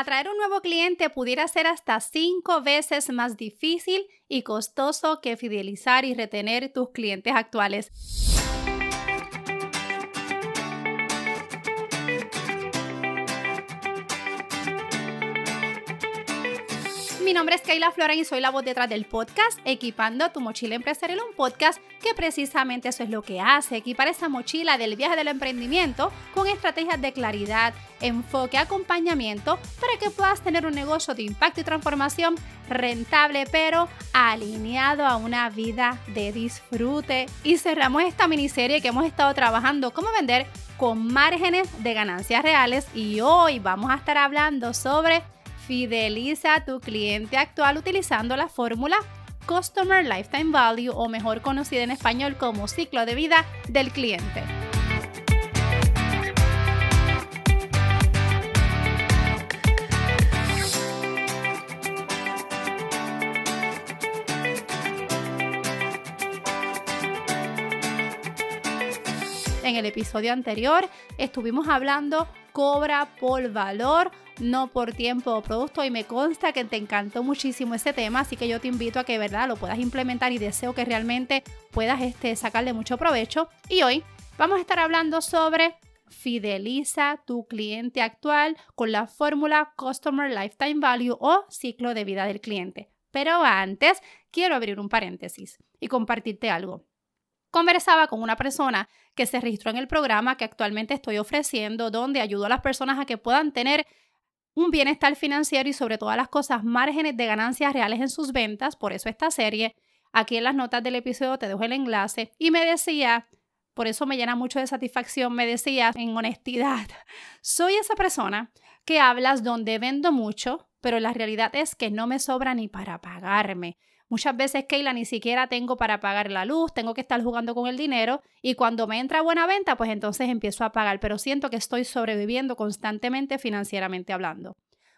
Atraer un nuevo cliente pudiera ser hasta cinco veces más difícil y costoso que fidelizar y retener tus clientes actuales. Mi nombre es Kayla Flora y soy la voz detrás del podcast Equipando tu mochila empresarial, un podcast que precisamente eso es lo que hace, equipar esa mochila del viaje del emprendimiento con estrategias de claridad, enfoque, acompañamiento para que puedas tener un negocio de impacto y transformación rentable, pero alineado a una vida de disfrute. Y cerramos esta miniserie que hemos estado trabajando, cómo vender con márgenes de ganancias reales y hoy vamos a estar hablando sobre Fideliza a tu cliente actual utilizando la fórmula Customer Lifetime Value o mejor conocida en español como ciclo de vida del cliente. En el episodio anterior estuvimos hablando cobra por valor, no por tiempo o producto y me consta que te encantó muchísimo ese tema, así que yo te invito a que verdad lo puedas implementar y deseo que realmente puedas este, sacarle mucho provecho. Y hoy vamos a estar hablando sobre fideliza tu cliente actual con la fórmula Customer Lifetime Value o ciclo de vida del cliente. Pero antes, quiero abrir un paréntesis y compartirte algo. Conversaba con una persona que se registró en el programa que actualmente estoy ofreciendo, donde ayudo a las personas a que puedan tener un bienestar financiero y sobre todas las cosas márgenes de ganancias reales en sus ventas. Por eso esta serie, aquí en las notas del episodio te dejo el enlace y me decía, por eso me llena mucho de satisfacción, me decía en honestidad, soy esa persona que hablas donde vendo mucho, pero la realidad es que no me sobra ni para pagarme. Muchas veces, Keila, ni siquiera tengo para pagar la luz, tengo que estar jugando con el dinero y cuando me entra buena venta, pues entonces empiezo a pagar, pero siento que estoy sobreviviendo constantemente financieramente hablando.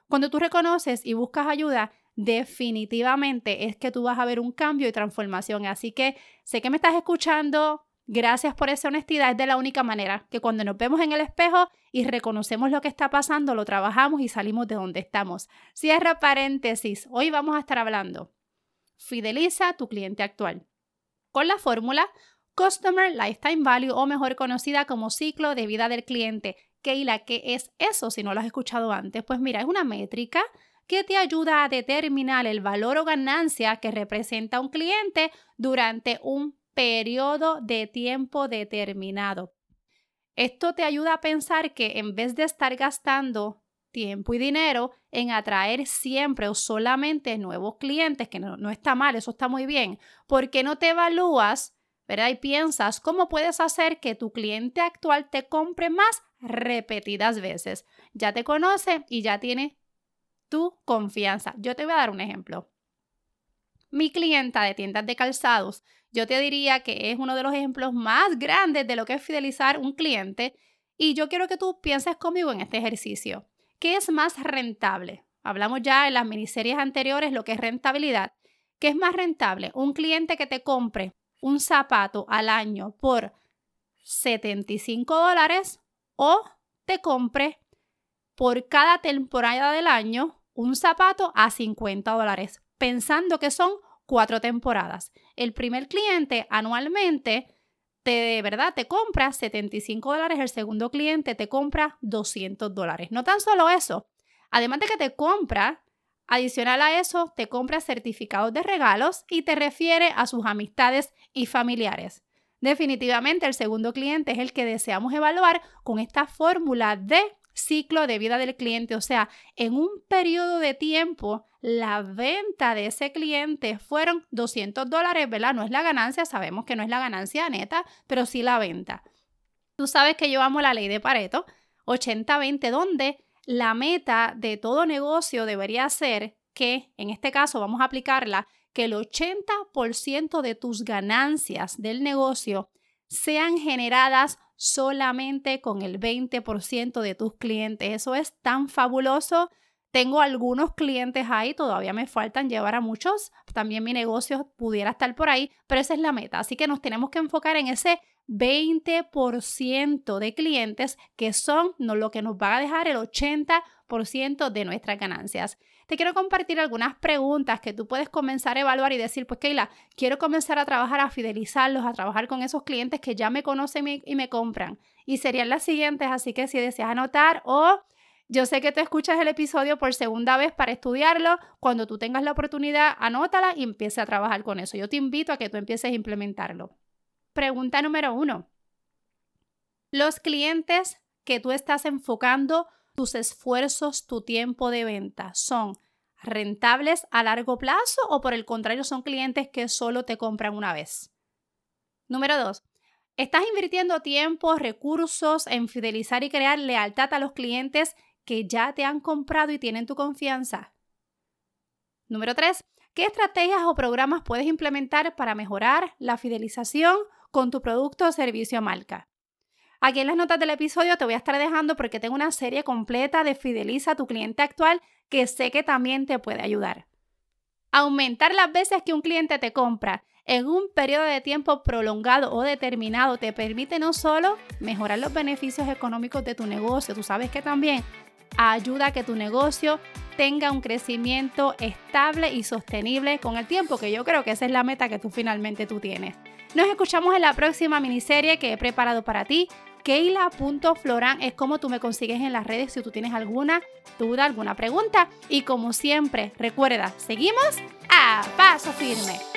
Cuando tú reconoces y buscas ayuda, definitivamente es que tú vas a ver un cambio y transformación. Así que sé que me estás escuchando. Gracias por esa honestidad. Es de la única manera que cuando nos vemos en el espejo y reconocemos lo que está pasando, lo trabajamos y salimos de donde estamos. Cierra paréntesis. Hoy vamos a estar hablando fideliza a tu cliente actual. Con la fórmula Customer Lifetime Value o mejor conocida como ciclo de vida del cliente. Keila, ¿qué es eso si no lo has escuchado antes? Pues mira, es una métrica que te ayuda a determinar el valor o ganancia que representa un cliente durante un periodo de tiempo determinado. Esto te ayuda a pensar que en vez de estar gastando tiempo y dinero en atraer siempre o solamente nuevos clientes, que no, está mal, eso está muy bien, porque no te evalúas, ¿verdad? Y piensas cómo puedes hacer que tu cliente actual te compre más repetidas veces. Ya te conoce y ya tiene tu confianza. Yo te voy a dar un ejemplo. Mi clienta de tiendas de calzados, yo te diría que es uno de los ejemplos más grandes de lo que es fidelizar un cliente y yo quiero que tú pienses conmigo en este ejercicio. ¿Qué es más rentable? Hablamos ya en las miniseries anteriores lo que es rentabilidad. ¿Qué es más rentable? Un cliente que te compre un zapato al año por 75 dólares o te compre por cada temporada del año un zapato a 50 dólares, pensando que son cuatro temporadas. El primer cliente anualmente te, de verdad, te compra 75 dólares, el segundo cliente te compra 200 dólares. No tan solo eso, además de que te compra, adicional a eso, te compra certificados de regalos y te refiere a sus amistades y familiares. Definitivamente el segundo cliente es el que deseamos evaluar con esta fórmula de ciclo de vida del cliente, o sea, en un periodo de tiempo, la venta de ese cliente fueron 200 dólares, ¿verdad? No es la ganancia, sabemos que no es la ganancia neta, pero sí la venta. Tú sabes que yo amo la ley de Pareto, 80-20, donde la meta de todo negocio debería ser que, en este caso vamos a aplicarla, que el 80% de tus ganancias del negocio sean generadas solamente con el 20% de tus clientes. Eso es tan fabuloso. Tengo algunos clientes ahí, todavía me faltan llevar a muchos. También mi negocio pudiera estar por ahí, pero esa es la meta. Así que nos tenemos que enfocar en ese 20% de clientes que son lo que nos va a dejar el 80% de nuestras ganancias. Te quiero compartir algunas preguntas que tú puedes comenzar a evaluar y decir, pues Keila, quiero comenzar a trabajar, a fidelizarlos, a trabajar con esos clientes que ya me conocen y me compran. Y serían las siguientes, así que si deseas anotar o yo sé que te escuchas el episodio por segunda vez para estudiarlo. Cuando tú tengas la oportunidad, anótala y empiece a trabajar con eso. Yo te invito a que tú empieces a implementarlo. Pregunta número uno. Los clientes que tú estás enfocando tus esfuerzos, tu tiempo de venta, ¿son rentables a largo plazo o por el contrario son clientes que solo te compran una vez? Número dos, ¿estás invirtiendo tiempo, recursos en fidelizar y crear lealtad a los clientes que ya te han comprado y tienen tu confianza. Número 3. ¿Qué estrategias o programas puedes implementar para mejorar la fidelización con tu producto o servicio marca? Aquí en las notas del episodio te voy a estar dejando porque tengo una serie completa de Fideliza a tu cliente actual que sé que también te puede ayudar. Aumentar las veces que un cliente te compra en un periodo de tiempo prolongado o determinado te permite no solo mejorar los beneficios económicos de tu negocio, tú sabes que también ayuda a que tu negocio tenga un crecimiento estable y sostenible con el tiempo, que yo creo que esa es la meta que tú finalmente tú tienes. Nos escuchamos en la próxima miniserie que he preparado para ti. Keila.floran es como tú me consigues en las redes si tú tienes alguna duda, alguna pregunta. Y como siempre, recuerda, seguimos a paso firme.